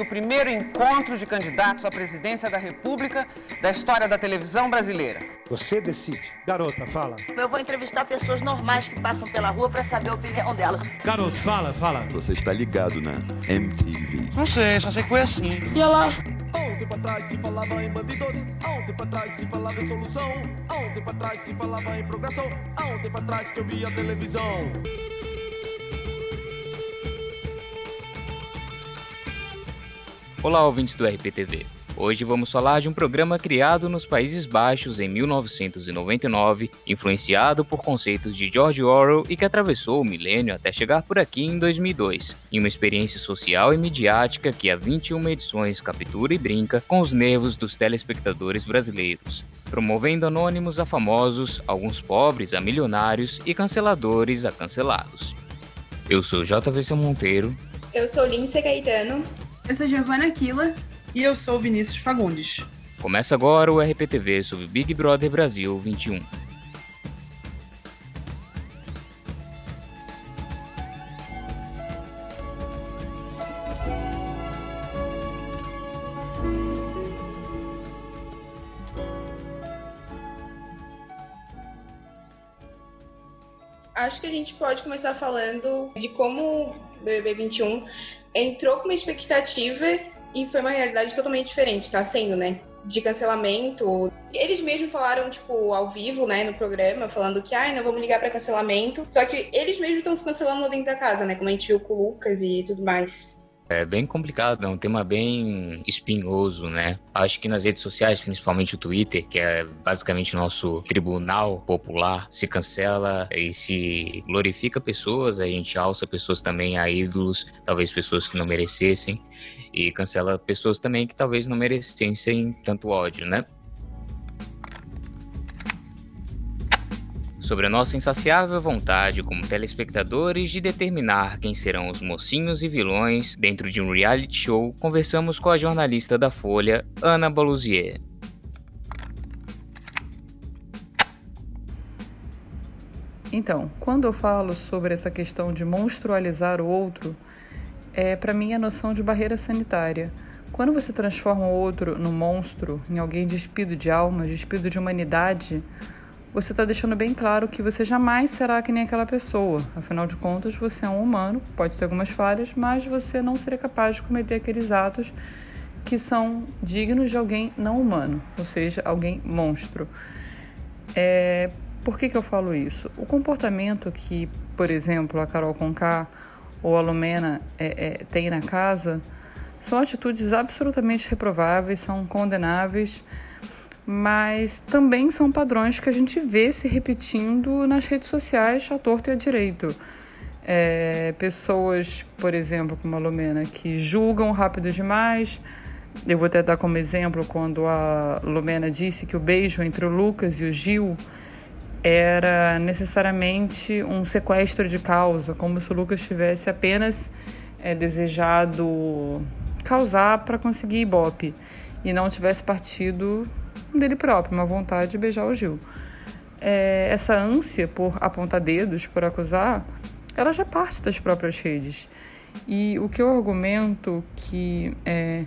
O primeiro encontro de candidatos à presidência da República da história da televisão brasileira. Você decide. Garota, fala. Eu vou entrevistar pessoas normais que passam pela rua para saber a opinião delas. Garoto, fala, fala. Você está ligado na MTV. Não sei, só sei que foi assim. E ela? Há um tempo atrás se falava em bandidos, há um tempo atrás se falava em solução, há um tempo atrás se falava em progressão, há um tempo atrás que eu via televisão. Olá, ouvintes do RPTV. Hoje vamos falar de um programa criado nos Países Baixos em 1999, influenciado por conceitos de George Orwell e que atravessou o milênio até chegar por aqui em 2002, em uma experiência social e midiática que há 21 edições captura e brinca com os nervos dos telespectadores brasileiros, promovendo anônimos a famosos, alguns pobres a milionários e canceladores a cancelados. Eu sou JVC Monteiro. Eu sou Lindsay Caetano. Eu sou Giovana Aquila. E eu sou Vinícius Fagundes. Começa agora o RPTV sobre Big Brother Brasil 21. Acho que a gente pode começar falando de como o BBB 21 entrou com uma expectativa e foi uma realidade totalmente diferente, tá sendo, né? De cancelamento. Eles mesmos falaram, tipo, ao vivo, né, no programa, falando que, ai, não vamos ligar para cancelamento. Só que eles mesmos estão se cancelando dentro da casa, né? Como a gente viu com o Lucas e tudo mais. É bem complicado, é um tema bem espinhoso, né? Acho que nas redes sociais, principalmente o Twitter, que é basicamente nosso tribunal popular, se cancela e se glorifica pessoas, a gente alça pessoas também a ídolos, talvez pessoas que não merecessem, e cancela pessoas também que talvez não merecessem tanto ódio, né? Sobre a nossa insaciável vontade como telespectadores de determinar quem serão os mocinhos e vilões dentro de um reality show, conversamos com a jornalista da Folha, Ana Baluzier. Então, quando eu falo sobre essa questão de monstrualizar o outro, é para mim a noção de barreira sanitária. Quando você transforma o outro num monstro, em alguém despido de alma, despido de humanidade, você está deixando bem claro que você jamais será que nem aquela pessoa. Afinal de contas, você é um humano, pode ter algumas falhas, mas você não seria capaz de cometer aqueles atos que são dignos de alguém não humano, ou seja, alguém monstro. É, por que, que eu falo isso? O comportamento que, por exemplo, a Carol Conká ou a Lumena é, é, tem na casa são atitudes absolutamente reprováveis, são condenáveis mas também são padrões que a gente vê se repetindo nas redes sociais à torto e à direito. É, pessoas, por exemplo, como a Lumena, que julgam rápido demais. Eu vou até dar como exemplo quando a Lumena disse que o beijo entre o Lucas e o Gil era necessariamente um sequestro de causa, como se o Lucas tivesse apenas é, desejado causar para conseguir ibope e não tivesse partido dele próprio, uma vontade de beijar o Gil. É, essa ânsia por apontar dedos, por acusar, ela já parte das próprias redes. E o que eu argumento que é,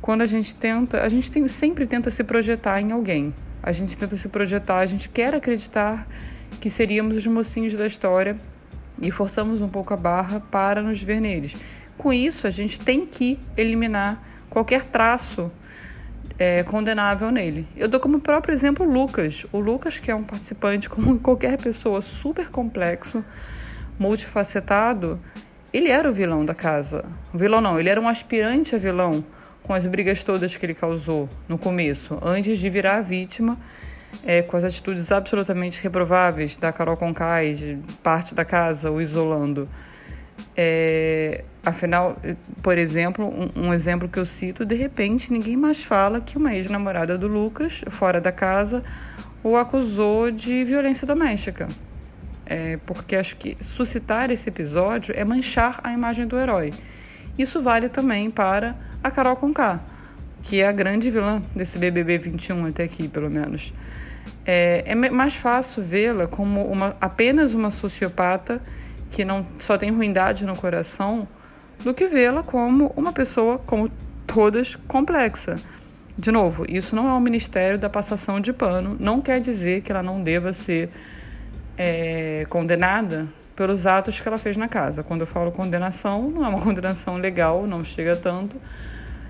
quando a gente tenta, a gente tem, sempre tenta se projetar em alguém. A gente tenta se projetar, a gente quer acreditar que seríamos os mocinhos da história e forçamos um pouco a barra para nos ver neles. Com isso, a gente tem que eliminar qualquer traço é, condenável nele. Eu dou como próprio exemplo Lucas. O Lucas, que é um participante como qualquer pessoa, super complexo, multifacetado, ele era o vilão da casa. O vilão não, ele era um aspirante a vilão com as brigas todas que ele causou no começo, antes de virar vítima, é, com as atitudes absolutamente reprováveis da Carol Conká e de parte da casa o isolando. É, afinal, por exemplo, um, um, exemplo que eu cito, de repente ninguém mais fala que uma ex-namorada do Lucas, fora da casa, o acusou de violência doméstica. É, porque acho que suscitar esse episódio é manchar a imagem do herói. Isso vale também para a Carol Conká, que é a grande vilã desse BBB 21 até aqui, pelo menos. É, é mais fácil vê-la como uma, apenas uma sociopata que não só tem ruindade no coração do que vê-la como uma pessoa, como todas, complexa. De novo, isso não é um ministério da passação de pano, não quer dizer que ela não deva ser é, condenada pelos atos que ela fez na casa. Quando eu falo condenação, não é uma condenação legal, não chega tanto,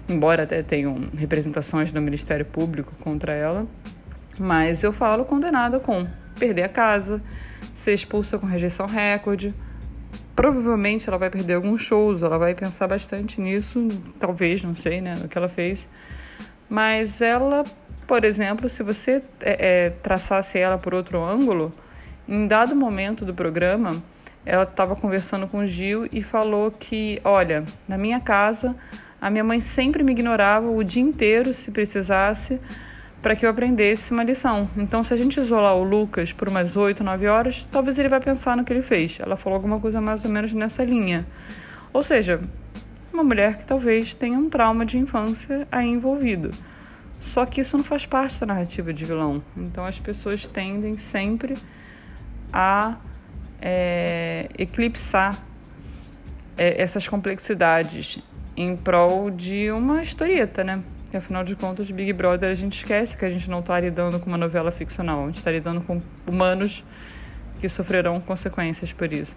embora até tenham representações do Ministério Público contra ela, mas eu falo condenada com perder a casa, ser expulsa com rejeição recorde. Provavelmente ela vai perder alguns shows, ela vai pensar bastante nisso, talvez, não sei, né, no que ela fez. Mas ela, por exemplo, se você é, é, traçasse ela por outro ângulo, em dado momento do programa, ela estava conversando com o Gil e falou que, olha, na minha casa a minha mãe sempre me ignorava o dia inteiro, se precisasse, para que eu aprendesse uma lição. Então, se a gente isolar o Lucas por umas 8, 9 horas, talvez ele vai pensar no que ele fez. Ela falou alguma coisa mais ou menos nessa linha. Ou seja, uma mulher que talvez tenha um trauma de infância aí envolvido. Só que isso não faz parte da narrativa de vilão. Então, as pessoas tendem sempre a é, eclipsar é, essas complexidades em prol de uma historieta, né? Que afinal de contas, Big Brother a gente esquece que a gente não está lidando com uma novela ficcional, a gente está lidando com humanos que sofrerão consequências por isso.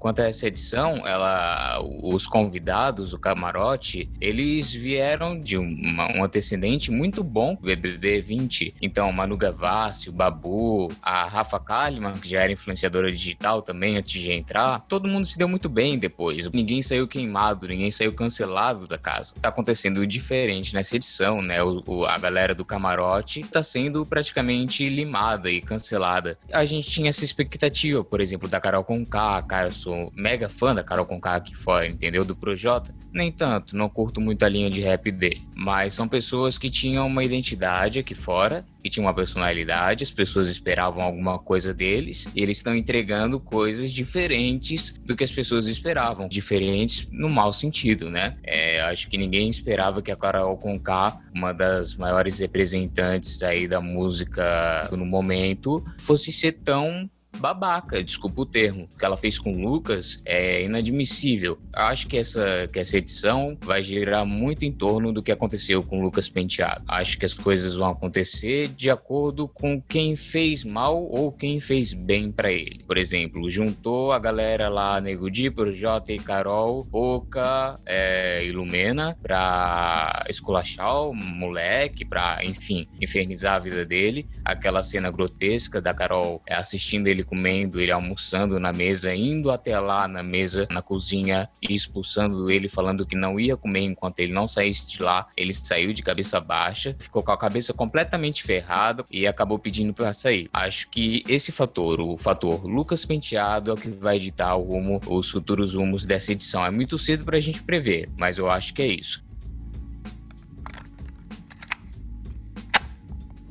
Quanto a essa edição, ela, os convidados, o camarote, eles vieram de uma, um antecedente muito bom, BBB 20. Então, Manu Gavassi, o Babu, a Rafa Kalimann, que já era influenciadora digital também antes de entrar, todo mundo se deu muito bem depois. Ninguém saiu queimado, ninguém saiu cancelado da casa. Tá acontecendo diferente nessa edição, né? O, o, a galera do camarote tá sendo praticamente limada e cancelada. A gente tinha essa expectativa, por exemplo, da Carol Conká, Caio sou mega fã da Carol Conká aqui fora, entendeu? Do Projota. Nem tanto, não curto muito a linha de rap dele. Mas são pessoas que tinham uma identidade aqui fora, que tinham uma personalidade, as pessoas esperavam alguma coisa deles, e eles estão entregando coisas diferentes do que as pessoas esperavam. Diferentes no mau sentido, né? É, acho que ninguém esperava que a Carol Conká, uma das maiores representantes aí da música no momento, fosse ser tão babaca, desculpa o termo. Que ela fez com o Lucas é inadmissível. Acho que essa, que essa edição vai girar muito em torno do que aconteceu com o Lucas Penteado. Acho que as coisas vão acontecer de acordo com quem fez mal ou quem fez bem para ele. Por exemplo, juntou a galera lá, Nego Di, Projota e Carol, Boca é, e Lumena pra esculachar o moleque, pra, enfim, infernizar a vida dele. Aquela cena grotesca da Carol é, assistindo ele comendo, ele almoçando na mesa, indo até lá na mesa, na cozinha e expulsando ele, falando que não ia comer enquanto ele não saísse de lá. Ele saiu de cabeça baixa, ficou com a cabeça completamente ferrada e acabou pedindo para sair. Acho que esse fator, o fator Lucas Penteado, é o que vai editar o rumo, os futuros rumos dessa edição. É muito cedo para a gente prever, mas eu acho que é isso.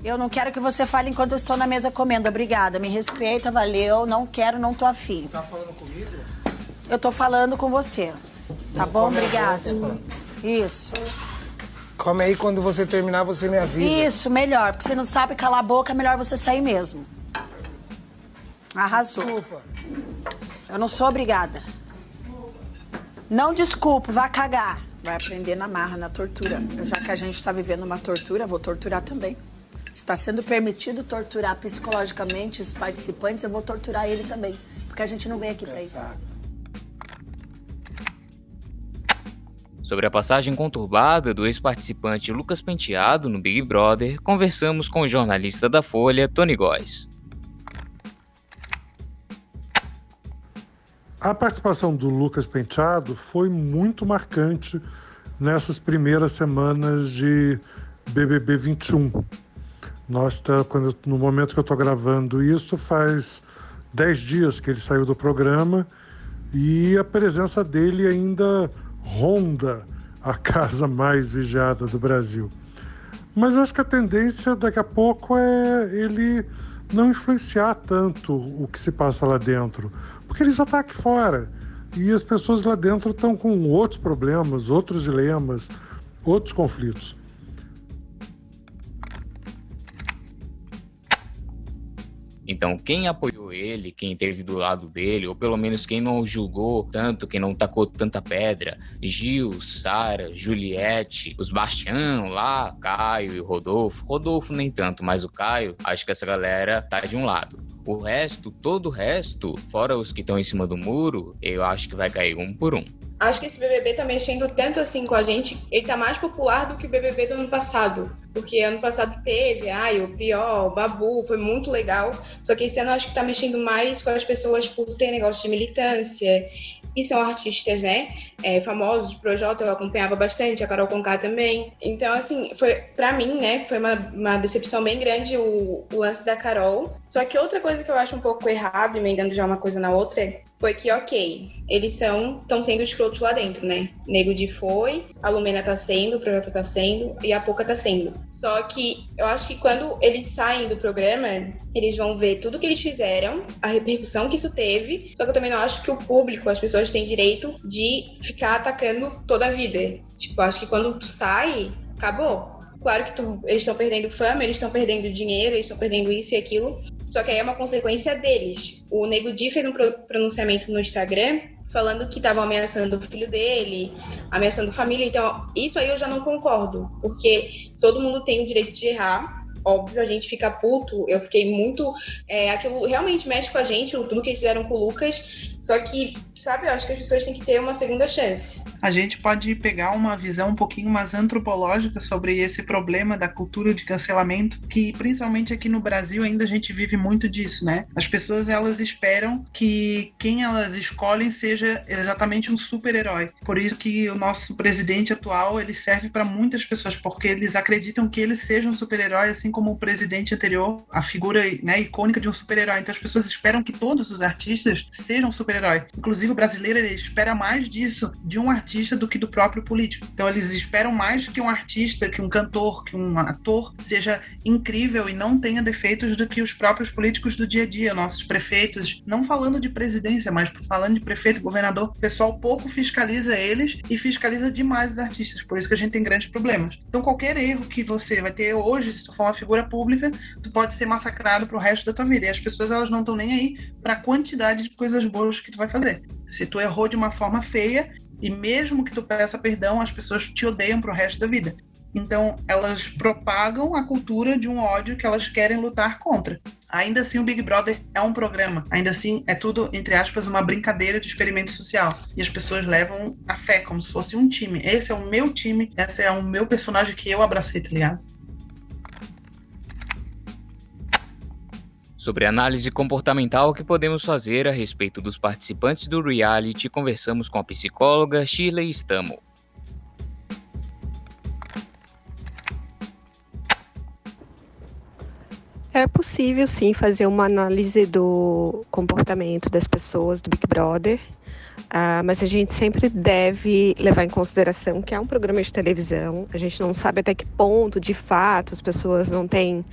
Eu não quero que você fale enquanto eu estou na mesa comendo. Obrigada. Me respeita, valeu. Não quero, não tô afim. Tá falando comigo? Eu tô falando com você. Tá bom? Obrigada. Isso. Come aí, quando você terminar, você me avisa. Isso, melhor. Porque você não sabe calar a boca, é melhor você sair mesmo. Arrasou. Desculpa. Eu não sou obrigada. Não desculpo, vá cagar. Vai aprender na marra, na tortura. Já que a gente tá vivendo uma tortura, vou torturar também. Está sendo permitido torturar psicologicamente os participantes, eu vou torturar ele também. Porque a gente não vem aqui pra isso. Sobre a passagem conturbada do ex-participante Lucas Penteado no Big Brother, conversamos com o jornalista da Folha, Tony Góes. A participação do Lucas Penteado foi muito marcante nessas primeiras semanas de BBB 21. Nós tá, quando, no momento que eu estou gravando isso, faz 10 dias que ele saiu do programa e a presença dele ainda ronda a casa mais vigiada do Brasil. Mas eu acho que a tendência daqui a pouco é ele não influenciar tanto o que se passa lá dentro, porque ele já está aqui fora e as pessoas lá dentro estão com outros problemas, outros dilemas, outros conflitos. Então, quem apoiou ele, quem esteve do lado dele, ou pelo menos quem não julgou tanto, quem não tacou tanta pedra, Gil, Sara, Juliette, os Bastião lá, Caio e Rodolfo. Rodolfo nem tanto, mas o Caio, acho que essa galera tá de um lado. O resto, todo o resto, fora os que estão em cima do muro, eu acho que vai cair um por um acho que esse BBB tá mexendo tanto assim com a gente, ele tá mais popular do que o BBB do ano passado. Porque ano passado teve, ai, o Priol, o Babu, foi muito legal. Só que esse ano acho que tá mexendo mais com as pessoas por ter negócio de militância. E são artistas, né? É, famosos, Projota eu acompanhava bastante, a Carol Conká também. Então, assim, foi para mim, né? Foi uma, uma decepção bem grande o, o lance da Carol. Só que outra coisa que eu acho um pouco errado, emendando já uma coisa na outra, foi que, ok, eles são estão sendo escrotos lá dentro, né? Nego de foi, a Lumena tá sendo, o Projota tá sendo e a Poca tá sendo. Só que eu acho que quando eles saem do programa, eles vão ver tudo que eles fizeram, a repercussão que isso teve. Só que eu também não acho que o público, as pessoas têm direito de ficar atacando toda a vida. Tipo, acho que quando tu sai, acabou. Claro que tu, eles estão perdendo fama, eles estão perdendo dinheiro, eles estão perdendo isso e aquilo. Só que aí é uma consequência deles. O Nego Di fez um pronunciamento no Instagram falando que estavam ameaçando o filho dele, ameaçando família. Então, isso aí eu já não concordo, porque todo mundo tem o direito de errar óbvio, a gente fica puto. Eu fiquei muito. É, aquilo realmente mexe com a gente, tudo que fizeram com o Lucas. Só que, sabe, eu acho que as pessoas têm que ter uma segunda chance. A gente pode pegar uma visão um pouquinho mais antropológica sobre esse problema da cultura de cancelamento, que principalmente aqui no Brasil ainda a gente vive muito disso, né? As pessoas elas esperam que quem elas escolhem seja exatamente um super-herói. Por isso que o nosso presidente atual, ele serve para muitas pessoas, porque eles acreditam que ele seja um super-herói, assim como o presidente anterior, a figura né, icônica de um super-herói. Então as pessoas esperam que todos os artistas sejam super super-herói. Inclusive, o brasileiro espera mais disso de um artista do que do próprio político. Então, eles esperam mais que um artista, que um cantor, que um ator seja incrível e não tenha defeitos do que os próprios políticos do dia a dia, nossos prefeitos. Não falando de presidência, mas falando de prefeito, governador. O pessoal pouco fiscaliza eles e fiscaliza demais os artistas. Por isso que a gente tem grandes problemas. Então, qualquer erro que você vai ter hoje, se tu for uma figura pública, tu pode ser massacrado pro resto da tua vida. E as pessoas, elas não estão nem aí para a quantidade de coisas boas que tu vai fazer. Se tu errou de uma forma feia, e mesmo que tu peça perdão, as pessoas te odeiam pro resto da vida. Então, elas propagam a cultura de um ódio que elas querem lutar contra. Ainda assim, o Big Brother é um programa. Ainda assim, é tudo, entre aspas, uma brincadeira de experimento social. E as pessoas levam a fé como se fosse um time. Esse é o meu time, esse é o meu personagem que eu abracei, tá ligado? Sobre análise comportamental que podemos fazer a respeito dos participantes do reality, conversamos com a psicóloga Shirley Stamo. É possível sim fazer uma análise do comportamento das pessoas do Big Brother, uh, mas a gente sempre deve levar em consideração que é um programa de televisão. A gente não sabe até que ponto, de fato, as pessoas não têm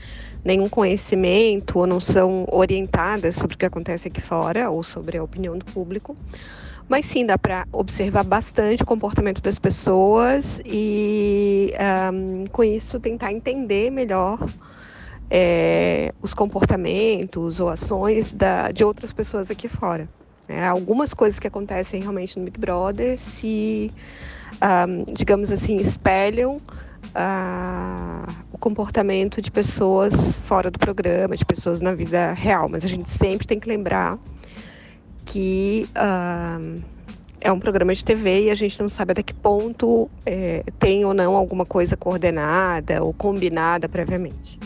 nenhum conhecimento ou não são orientadas sobre o que acontece aqui fora ou sobre a opinião do público. Mas sim, dá para observar bastante o comportamento das pessoas e, um, com isso, tentar entender melhor é, os comportamentos ou ações da, de outras pessoas aqui fora. É, algumas coisas que acontecem realmente no Big Brother se, um, digamos assim, espelham uh, o comportamento de pessoas fora do programa, de pessoas na vida real, mas a gente sempre tem que lembrar que uh, é um programa de TV e a gente não sabe até que ponto é, tem ou não alguma coisa coordenada ou combinada previamente.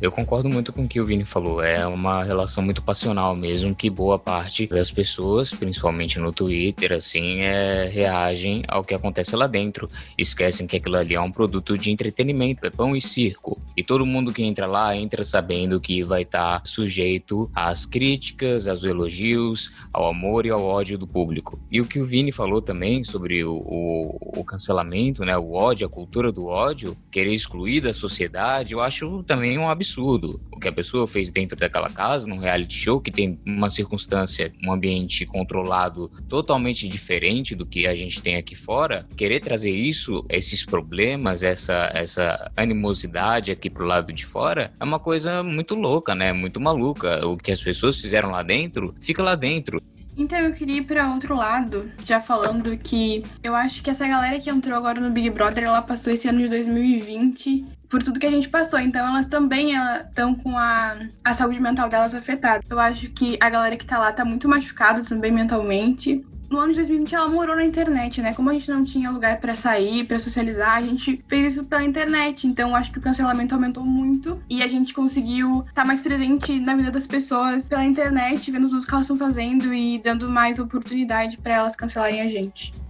Eu concordo muito com o que o Vini falou. É uma relação muito passional mesmo, que boa parte das pessoas, principalmente no Twitter, assim, é, reagem ao que acontece lá dentro. Esquecem que aquilo ali é um produto de entretenimento, é pão e circo. E todo mundo que entra lá entra sabendo que vai estar tá sujeito às críticas, aos elogios, ao amor e ao ódio do público. E o que o Vini falou também sobre o, o, o cancelamento, né, o ódio, a cultura do ódio, querer excluir da sociedade, eu acho também um absurdo. O que a pessoa fez dentro daquela casa, num reality show, que tem uma circunstância, um ambiente controlado totalmente diferente do que a gente tem aqui fora, querer trazer isso, esses problemas, essa, essa animosidade aqui pro lado de fora, é uma coisa muito louca, né? Muito maluca. O que as pessoas fizeram lá dentro, fica lá dentro. Então eu queria ir para outro lado, já falando que eu acho que essa galera que entrou agora no Big Brother, ela passou esse ano de 2020 por tudo que a gente passou. Então elas também estão com a, a saúde mental delas afetada. Eu acho que a galera que tá lá tá muito machucada também mentalmente no ano de 2020 ela morou na internet, né? Como a gente não tinha lugar para sair, para socializar, a gente fez isso pela internet. Então acho que o cancelamento aumentou muito e a gente conseguiu estar tá mais presente na vida das pessoas pela internet, vendo tudo que elas estão fazendo e dando mais oportunidade para elas cancelarem a gente.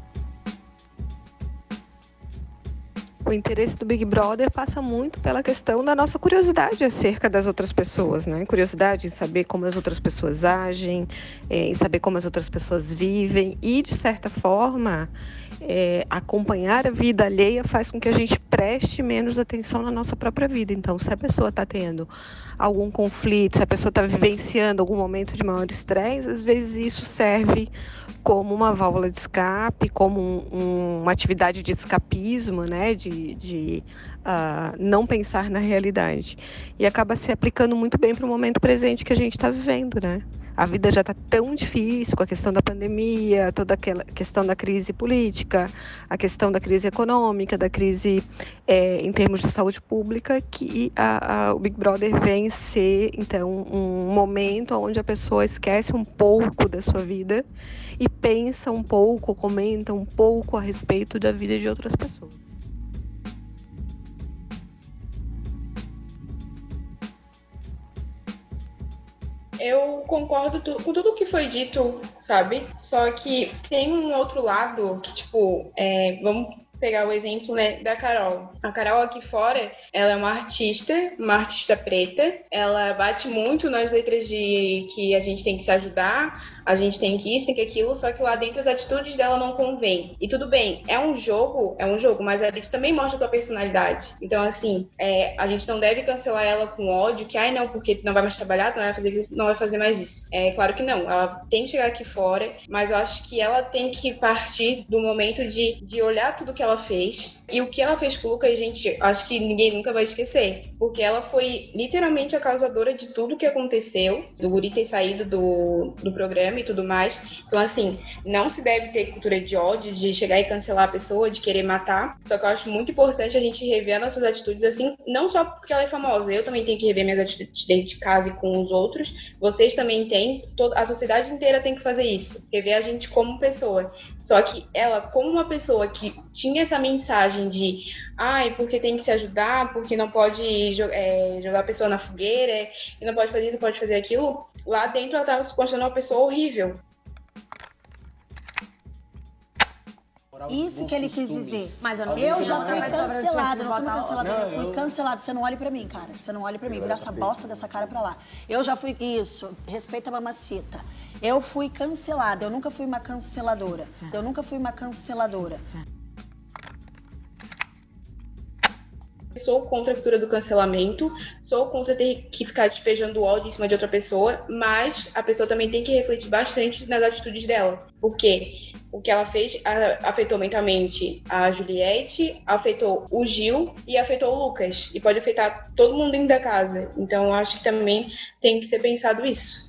O interesse do Big Brother passa muito pela questão da nossa curiosidade acerca das outras pessoas, né? Curiosidade em saber como as outras pessoas agem, é, em saber como as outras pessoas vivem e, de certa forma, é, acompanhar a vida alheia faz com que a gente preste menos atenção na nossa própria vida. Então, se a pessoa está tendo algum conflito, se a pessoa está vivenciando algum momento de maior estresse, às vezes isso serve como uma válvula de escape, como um, um, uma atividade de escapismo, né? de, de uh, não pensar na realidade. E acaba se aplicando muito bem para o momento presente que a gente está vivendo. Né? A vida já está tão difícil com a questão da pandemia, toda aquela questão da crise política, a questão da crise econômica, da crise é, em termos de saúde pública, que a, a, o Big Brother vem ser, então, um momento onde a pessoa esquece um pouco da sua vida e pensa um pouco, comenta um pouco a respeito da vida de outras pessoas. Eu concordo com tudo que foi dito, sabe? Só que tem um outro lado que, tipo, é, vamos pegar o exemplo né, da Carol. A Carol aqui fora, ela é uma artista, uma artista preta. Ela bate muito nas letras de que a gente tem que se ajudar, a gente tem que isso, tem que aquilo, só que lá dentro as atitudes dela não convêm. E tudo bem, é um jogo, é um jogo, mas ali tu também mostra a tua personalidade. Então, assim, é, a gente não deve cancelar ela com ódio, que, ai, não, porque não vai mais trabalhar, não vai fazer, não vai fazer mais isso. É claro que não, ela tem que chegar aqui fora, mas eu acho que ela tem que partir do momento de, de olhar tudo que ela fez. E o que ela fez com o Lucas, gente, acho que ninguém nunca vai esquecer. Porque ela foi literalmente a causadora de tudo que aconteceu, do Guri ter saído do, do programa e tudo mais. Então, assim, não se deve ter cultura de ódio, de chegar e cancelar a pessoa, de querer matar. Só que eu acho muito importante a gente rever nossas atitudes, assim, não só porque ela é famosa. Eu também tenho que rever minhas atitudes dentro de casa e com os outros. Vocês também têm. A sociedade inteira tem que fazer isso. Rever a gente como pessoa. Só que ela, como uma pessoa que tinha tinha essa mensagem de ai, porque tem que se ajudar, porque não pode é, jogar a pessoa na fogueira, e não pode fazer isso, não pode fazer aquilo, lá dentro ela estava se mostrando uma pessoa horrível. Isso que ele quis dizer. Mas eu, não eu já fui cancelada, não sou uma canceladora, eu fui cancelada. Você não olhe pra mim, cara. Você não olhe pra mim, vira essa bosta dessa cara pra lá. Eu já fui. Isso, respeita a mamacita. Eu fui cancelada, eu nunca fui uma canceladora. Eu nunca fui uma canceladora. Sou contra a cultura do cancelamento, sou contra ter que ficar despejando ódio em cima de outra pessoa, mas a pessoa também tem que refletir bastante nas atitudes dela. Porque o que ela fez afetou mentalmente a Juliette, afetou o Gil e afetou o Lucas. E pode afetar todo mundo dentro da casa. Então, acho que também tem que ser pensado isso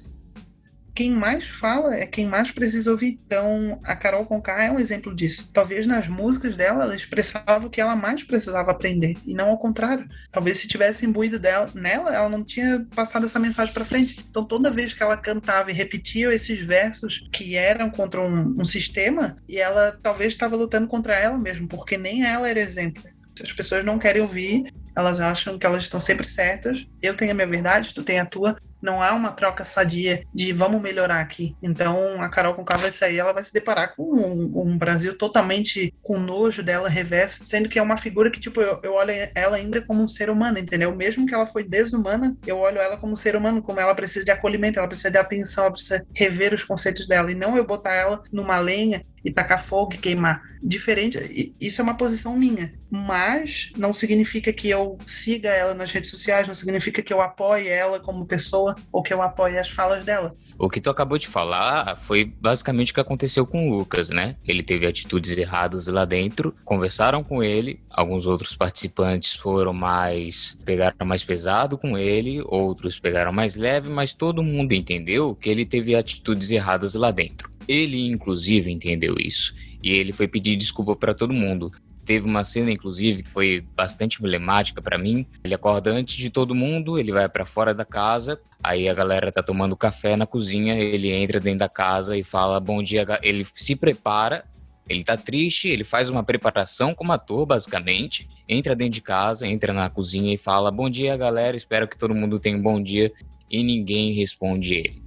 quem mais fala é quem mais precisa ouvir. Então, a Carol Conká é um exemplo disso. Talvez nas músicas dela ela expressava o que ela mais precisava aprender, e não ao contrário. Talvez se tivesse imbuído dela, nela, ela não tinha passado essa mensagem para frente. Então, toda vez que ela cantava e repetia esses versos que eram contra um, um sistema, e ela talvez estava lutando contra ela mesmo, porque nem ela era exemplo. As pessoas não querem ouvir, elas acham que elas estão sempre certas. Eu tenho a minha verdade, tu tem a tua. Não há uma troca sadia de vamos melhorar aqui. Então a Carol Conká vai sair, ela vai se deparar com um, um, Brasil totalmente com nojo dela reverso, sendo que é uma figura que, tipo, eu, eu olho ela ainda como um ser humano, entendeu? Mesmo que ela foi desumana, eu olho ela como um ser humano, como ela precisa de acolhimento, ela precisa de atenção, ela precisa rever os conceitos dela, e não eu botar ela numa lenha e tacar fogo e queimar. Diferente, isso é uma posição minha, mas não significa que eu siga ela nas redes sociais, não significa que eu apoie ela como pessoa ou que eu apoie as falas dela. O que tu acabou de falar foi basicamente o que aconteceu com o Lucas, né? Ele teve atitudes erradas lá dentro, conversaram com ele, alguns outros participantes foram mais. pegaram mais pesado com ele, outros pegaram mais leve, mas todo mundo entendeu que ele teve atitudes erradas lá dentro. Ele, inclusive, entendeu isso. E ele foi pedir desculpa para todo mundo. Teve uma cena, inclusive, que foi bastante emblemática para mim. Ele acorda antes de todo mundo, ele vai para fora da casa, aí a galera tá tomando café na cozinha, ele entra dentro da casa e fala bom dia. Ele se prepara, ele tá triste, ele faz uma preparação como ator, basicamente. Entra dentro de casa, entra na cozinha e fala bom dia, galera, espero que todo mundo tenha um bom dia. E ninguém responde ele.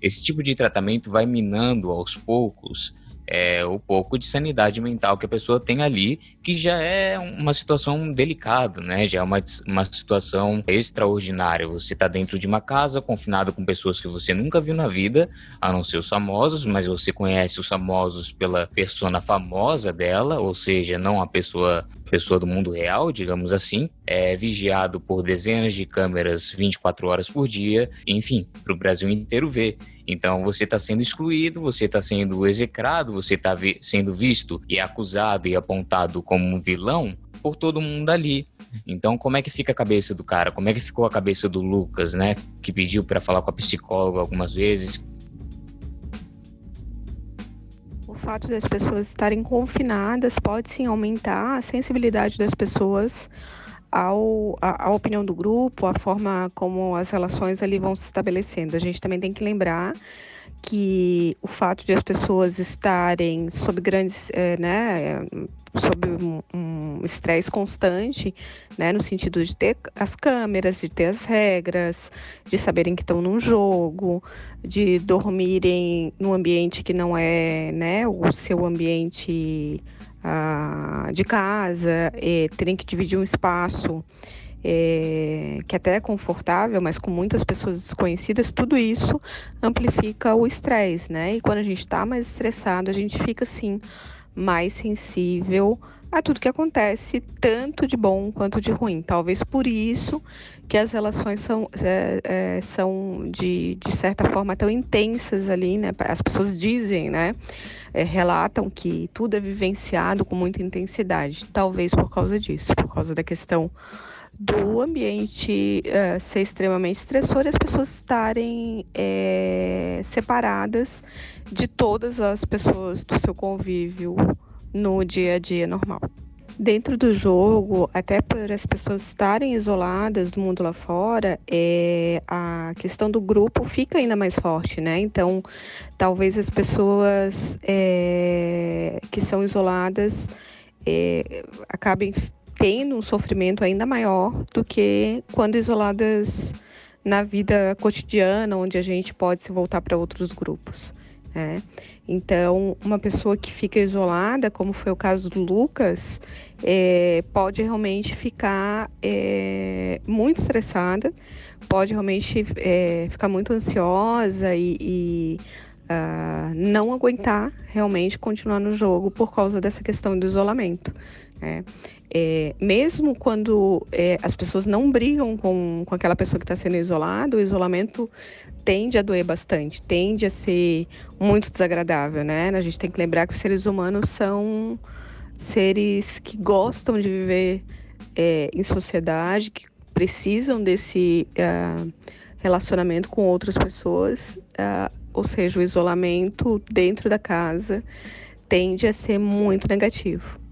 Esse tipo de tratamento vai minando aos poucos é, o pouco de sanidade mental que a pessoa tem ali, que já é uma situação delicada, né? Já é uma, uma situação extraordinária. Você está dentro de uma casa, confinado com pessoas que você nunca viu na vida, a não ser os famosos, mas você conhece os famosos pela persona famosa dela, ou seja, não a pessoa pessoa do mundo real, digamos assim, é vigiado por dezenas de câmeras 24 horas por dia, enfim, para o Brasil inteiro ver. Então você está sendo excluído, você está sendo execrado, você está vi sendo visto e acusado e apontado como um vilão por todo mundo ali. Então, como é que fica a cabeça do cara? Como é que ficou a cabeça do Lucas, né? Que pediu para falar com a psicóloga algumas vezes, fato das pessoas estarem confinadas pode sim aumentar a sensibilidade das pessoas ao, a, a, opinião do grupo, a forma como as relações ali vão se estabelecendo. A gente também tem que lembrar que o fato de as pessoas estarem sob grandes, é, né, sob um estresse um constante, né, no sentido de ter as câmeras, de ter as regras, de saberem que estão num jogo, de dormirem num ambiente que não é, né, o seu ambiente ah, de casa, e terem que dividir um espaço é, que até é confortável, mas com muitas pessoas desconhecidas, tudo isso amplifica o estresse, né? E quando a gente está mais estressado, a gente fica assim mais sensível a tudo que acontece, tanto de bom quanto de ruim. Talvez por isso que as relações são, é, é, são de, de certa forma tão intensas ali, né? As pessoas dizem, né? É, relatam que tudo é vivenciado com muita intensidade. Talvez por causa disso, por causa da questão do ambiente uh, ser extremamente estressor e as pessoas estarem é, separadas de todas as pessoas do seu convívio no dia a dia normal. Dentro do jogo, até por as pessoas estarem isoladas do mundo lá fora, é, a questão do grupo fica ainda mais forte, né? Então, talvez as pessoas é, que são isoladas é, acabem tendo um sofrimento ainda maior do que quando isoladas na vida cotidiana, onde a gente pode se voltar para outros grupos. Né? Então, uma pessoa que fica isolada, como foi o caso do Lucas, é, pode realmente ficar é, muito estressada, pode realmente é, ficar muito ansiosa e, e uh, não aguentar realmente continuar no jogo por causa dessa questão do isolamento. Né? É, mesmo quando é, as pessoas não brigam com, com aquela pessoa que está sendo isolada, o isolamento tende a doer bastante, tende a ser muito desagradável, né? A gente tem que lembrar que os seres humanos são seres que gostam de viver é, em sociedade, que precisam desse uh, relacionamento com outras pessoas, uh, ou seja, o isolamento dentro da casa tende a ser muito negativo.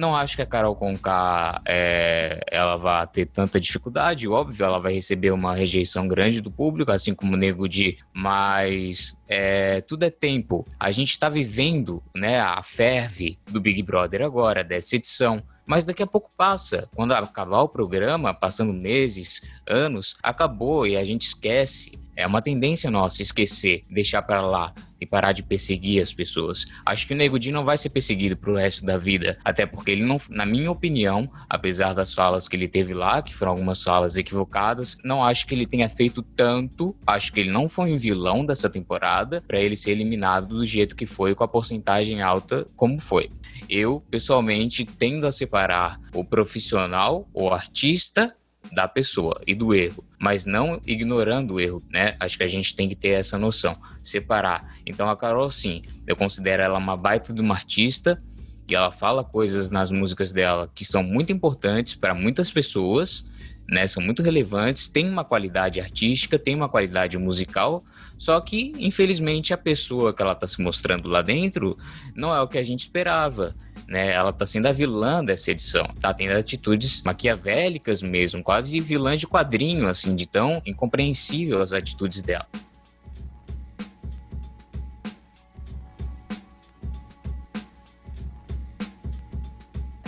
Não acho que a Carol Conká é, ela vai ter tanta dificuldade, óbvio, ela vai receber uma rejeição grande do público, assim como o Nego Di, mas é, tudo é tempo. A gente está vivendo né, a ferve do Big Brother agora, dessa edição mas daqui a pouco passa. Quando acabar o programa, passando meses, anos, acabou e a gente esquece. É uma tendência nossa esquecer, deixar para lá e parar de perseguir as pessoas. Acho que o Nego Di não vai ser perseguido pro resto da vida, até porque ele não, na minha opinião, apesar das falas que ele teve lá, que foram algumas falas equivocadas, não acho que ele tenha feito tanto. Acho que ele não foi um vilão dessa temporada para ele ser eliminado do jeito que foi, com a porcentagem alta como foi. Eu, pessoalmente, tendo a separar o profissional, o artista da pessoa e do erro, mas não ignorando o erro, né? Acho que a gente tem que ter essa noção, separar. Então a Carol, sim, eu considero ela uma baita de uma artista e ela fala coisas nas músicas dela que são muito importantes para muitas pessoas, né? São muito relevantes, tem uma qualidade artística, tem uma qualidade musical, só que infelizmente a pessoa que ela está se mostrando lá dentro não é o que a gente esperava né? Ela tá sendo a vilã dessa edição, tá tendo atitudes maquiavélicas mesmo, quase vilã de quadrinho, assim, de tão incompreensível as atitudes dela.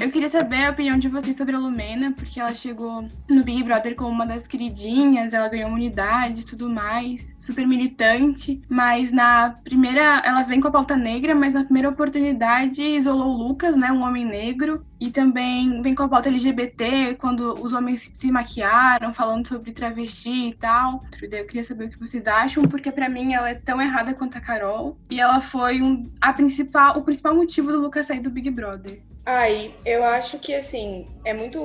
Eu queria saber a opinião de vocês sobre a Lumena, porque ela chegou no Big Brother como uma das queridinhas, ela ganhou imunidade e tudo mais super militante, mas na primeira ela vem com a pauta negra, mas na primeira oportunidade isolou o Lucas, né, um homem negro, e também vem com a pauta LGBT, quando os homens se maquiaram, falando sobre travesti e tal. Eu queria saber o que vocês acham, porque para mim ela é tão errada quanto a Carol, e ela foi um, a principal, o principal motivo do Lucas sair do Big Brother. Ai, eu acho que assim, é muito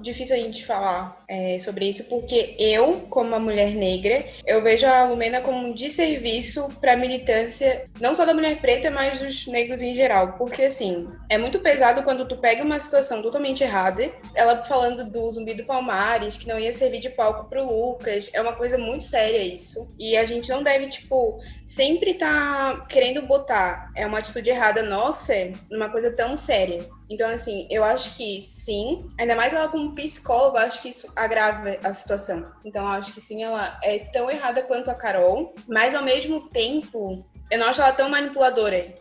difícil a gente falar é, sobre isso, porque eu, como uma mulher negra, eu vejo a Lumena como um desserviço para a militância, não só da mulher preta, mas dos negros em geral. Porque, assim, é muito pesado quando tu pega uma situação totalmente errada, ela falando do zumbi do Palmares, que não ia servir de palco pro Lucas, é uma coisa muito séria isso. E a gente não deve, tipo, sempre tá querendo botar é uma atitude errada nossa numa coisa tão séria. Então, assim, eu acho que sim, ainda mais ela como psicóloga, acho que isso agrava a situação. Então, eu acho que sim, ela é tão errada quanto a Carol, mas ao mesmo tempo, eu não acho ela tão manipuladora,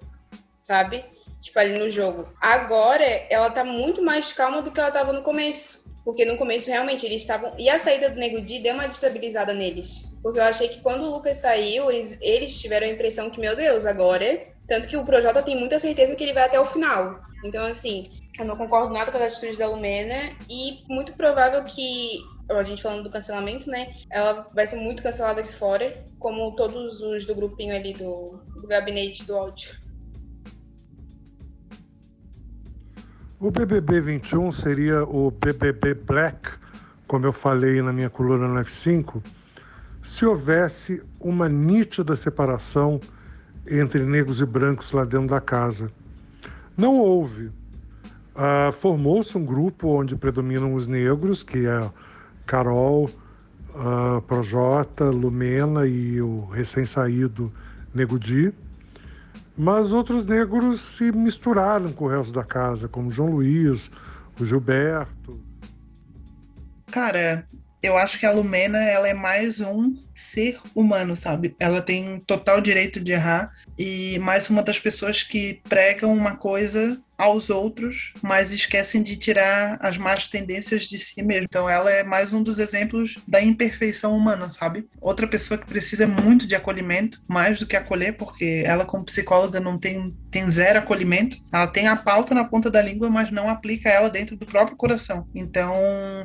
sabe? Tipo, ali no jogo. Agora, ela tá muito mais calma do que ela tava no começo. Porque no começo, realmente, eles estavam. E a saída do Nego Di deu uma destabilizada neles. Porque eu achei que quando o Lucas saiu, eles, eles tiveram a impressão que, meu Deus, agora. Tanto que o Projota tem muita certeza que ele vai até o final. Então, assim, eu não concordo nada com as atitudes da Lumena e muito provável que, a gente falando do cancelamento, né, ela vai ser muito cancelada aqui fora, como todos os do grupinho ali do, do gabinete do áudio. O BBB 21 seria o BBB Black, como eu falei na minha coluna no F5, se houvesse uma nítida separação entre negros e brancos lá dentro da casa. Não houve. Uh, Formou-se um grupo onde predominam os negros, que é Carol, uh, Projota, Lumena e o recém-saído Nego Di. Mas outros negros se misturaram com o resto da casa, como João Luiz, o Gilberto. Cara, eu acho que a Lumena ela é mais um ser humano, sabe? Ela tem total direito de errar e mais uma das pessoas que pregam uma coisa aos outros, mas esquecem de tirar as más tendências de si mesmo. Então ela é mais um dos exemplos da imperfeição humana, sabe? Outra pessoa que precisa muito de acolhimento, mais do que acolher, porque ela como psicóloga não tem tem zero acolhimento. Ela tem a pauta na ponta da língua, mas não aplica ela dentro do próprio coração. Então,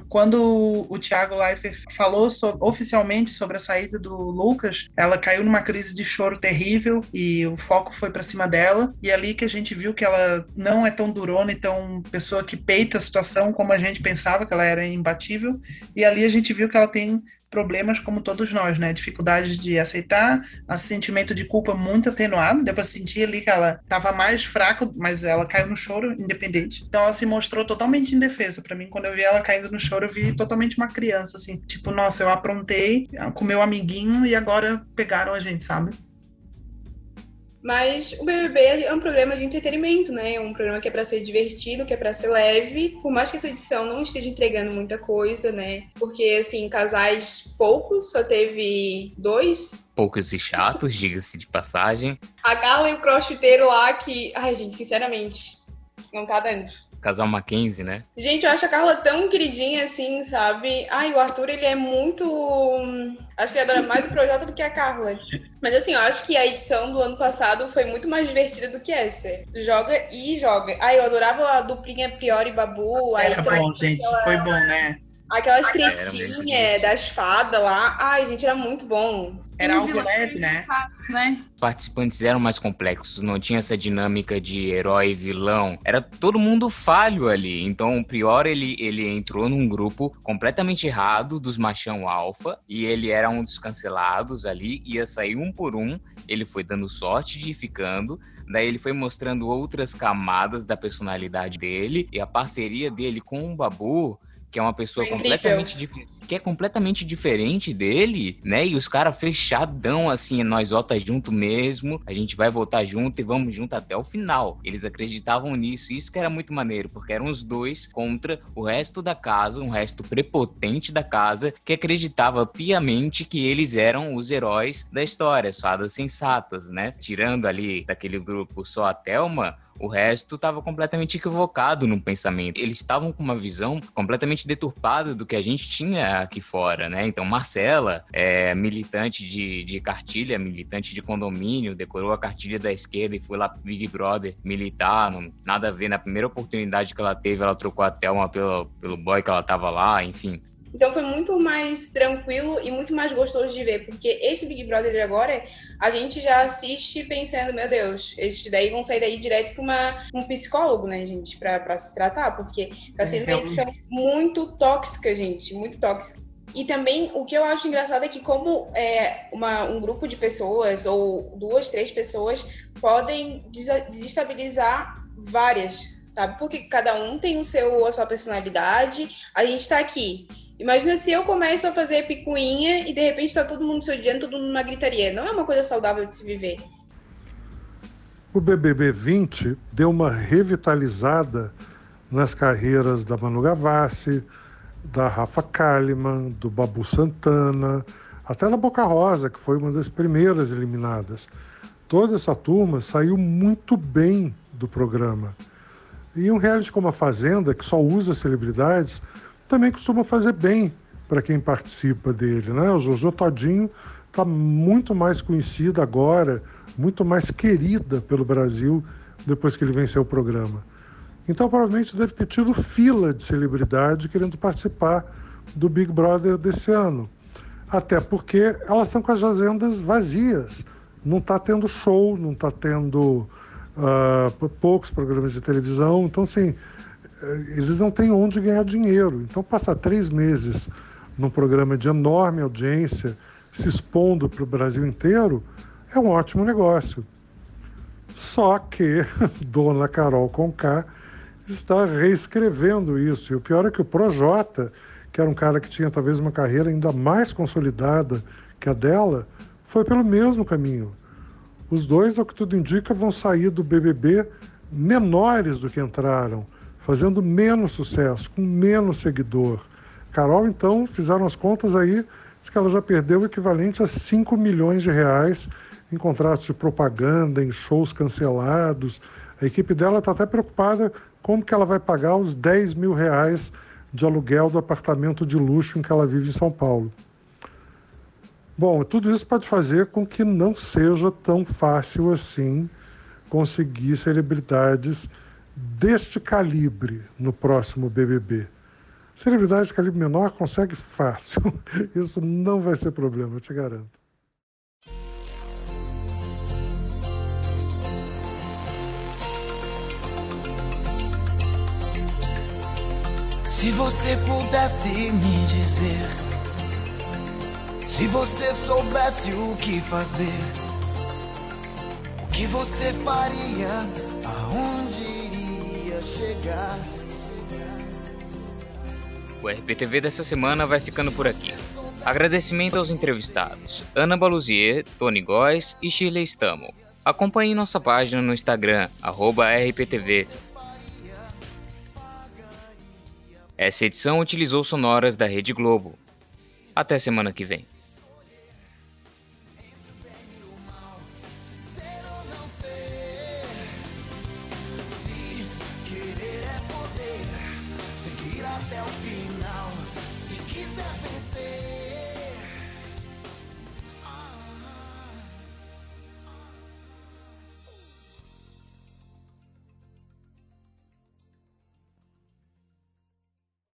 quando o Thiago Leifert falou oficialmente sobre a saída do Lucas, ela caiu numa crise de choro terrível e o foco foi para cima dela. E é ali que a gente viu que ela não é tão durona e tão pessoa que peita a situação como a gente pensava que ela era imbatível. E ali a gente viu que ela tem problemas como todos nós, né? Dificuldade de aceitar, sentimento de culpa muito atenuado. Deu pra sentir ali que ela estava mais fraca, mas ela caiu no choro independente. Então ela se mostrou totalmente indefesa. para mim, quando eu vi ela caindo no choro, eu vi totalmente uma criança, assim. Tipo, nossa, eu aprontei com meu amiguinho e agora pegaram a gente, sabe? Mas o BBB é um programa de entretenimento, né? É um programa que é para ser divertido, que é para ser leve. Por mais que essa edição não esteja entregando muita coisa, né? Porque, assim, casais poucos, só teve dois. Poucos e chatos, diga-se de passagem. A Carla e o crossfiteiro lá que... Ai, gente, sinceramente, não tá dando. Casal Mackenzie, né? Gente, eu acho a Carla tão queridinha assim, sabe? Ai, o Arthur, ele é muito. Acho que ele adora mais o projeto do que a Carla. Mas assim, eu acho que a edição do ano passado foi muito mais divertida do que essa. Joga e joga. Ai, eu adorava a duplinha Priori e Babu. Era bom, gente. Aquela... Foi bom, né? Aquelas tretinhas das fadas lá. Ai, gente, era muito bom. Era algo leve, né? né? Participantes eram mais complexos, não tinha essa dinâmica de herói e vilão. Era todo mundo falho ali. Então, o Prior, ele, ele entrou num grupo completamente errado dos machão alfa e ele era um dos cancelados ali, ia sair um por um. Ele foi dando sorte de ir ficando. Daí ele foi mostrando outras camadas da personalidade dele e a parceria dele com o Babu que é uma pessoa completamente diferente, que é completamente diferente dele, né? E os caras fechadão assim, nós volta junto mesmo, a gente vai voltar junto e vamos junto até o final. Eles acreditavam nisso, isso que era muito maneiro, porque eram os dois contra o resto da casa, um resto prepotente da casa, que acreditava piamente que eles eram os heróis da história, as fadas sensatas, né? Tirando ali daquele grupo só a Thelma, o resto estava completamente equivocado no pensamento. Eles estavam com uma visão completamente deturpada do que a gente tinha aqui fora, né? Então, Marcela, é, militante de, de cartilha, militante de condomínio, decorou a cartilha da esquerda e foi lá pro Big Brother militar, não, nada a ver. Na primeira oportunidade que ela teve, ela trocou a Thelma pelo, pelo boy que ela tava lá, enfim. Então foi muito mais tranquilo e muito mais gostoso de ver, porque esse Big Brother de agora, a gente já assiste pensando, meu Deus, esses daí vão sair daí direto para um psicólogo, né, gente, para se tratar, porque tá sendo uma edição muito tóxica, gente, muito tóxica. E também o que eu acho engraçado é que como é, uma, um grupo de pessoas ou duas, três pessoas podem desestabilizar várias, sabe? Porque cada um tem o seu a sua personalidade. A gente está aqui Imagina se eu começo a fazer picuinha e de repente tá todo mundo se odiando, todo mundo numa gritaria. Não é uma coisa saudável de se viver. O BBB 20 deu uma revitalizada nas carreiras da Manu Gavassi, da Rafa Kalimann, do Babu Santana, até da Boca Rosa, que foi uma das primeiras eliminadas. Toda essa turma saiu muito bem do programa. E um reality como a Fazenda, que só usa celebridades, também costuma fazer bem para quem participa dele. Né? O Jojo Todinho está muito mais conhecida agora, muito mais querida pelo Brasil depois que ele venceu o programa. Então, provavelmente deve ter tido fila de celebridade querendo participar do Big Brother desse ano. Até porque elas estão com as agendas vazias. Não está tendo show, não está tendo uh, poucos programas de televisão. Então, assim, eles não têm onde ganhar dinheiro. Então, passar três meses num programa de enorme audiência, se expondo para o Brasil inteiro, é um ótimo negócio. Só que Dona Carol Conká está reescrevendo isso. E o pior é que o Projota, que era um cara que tinha talvez uma carreira ainda mais consolidada que a dela, foi pelo mesmo caminho. Os dois, ao que tudo indica, vão sair do BBB menores do que entraram fazendo menos sucesso, com menos seguidor. Carol, então, fizeram as contas aí, diz que ela já perdeu o equivalente a 5 milhões de reais em contratos de propaganda, em shows cancelados. A equipe dela está até preocupada como que ela vai pagar os 10 mil reais de aluguel do apartamento de luxo em que ela vive em São Paulo. Bom, tudo isso pode fazer com que não seja tão fácil assim conseguir celebridades deste calibre no próximo BBB. Celebridade de calibre menor consegue fácil. Isso não vai ser problema, eu te garanto. Se você pudesse me dizer, se você soubesse o que fazer, o que você faria, aonde chegar. O RPTV dessa semana vai ficando por aqui. Agradecimento aos entrevistados Ana Baluzier, Tony Góes e Shirley Stamo. Acompanhe nossa página no Instagram, RPTV. Essa edição utilizou sonoras da Rede Globo. Até semana que vem.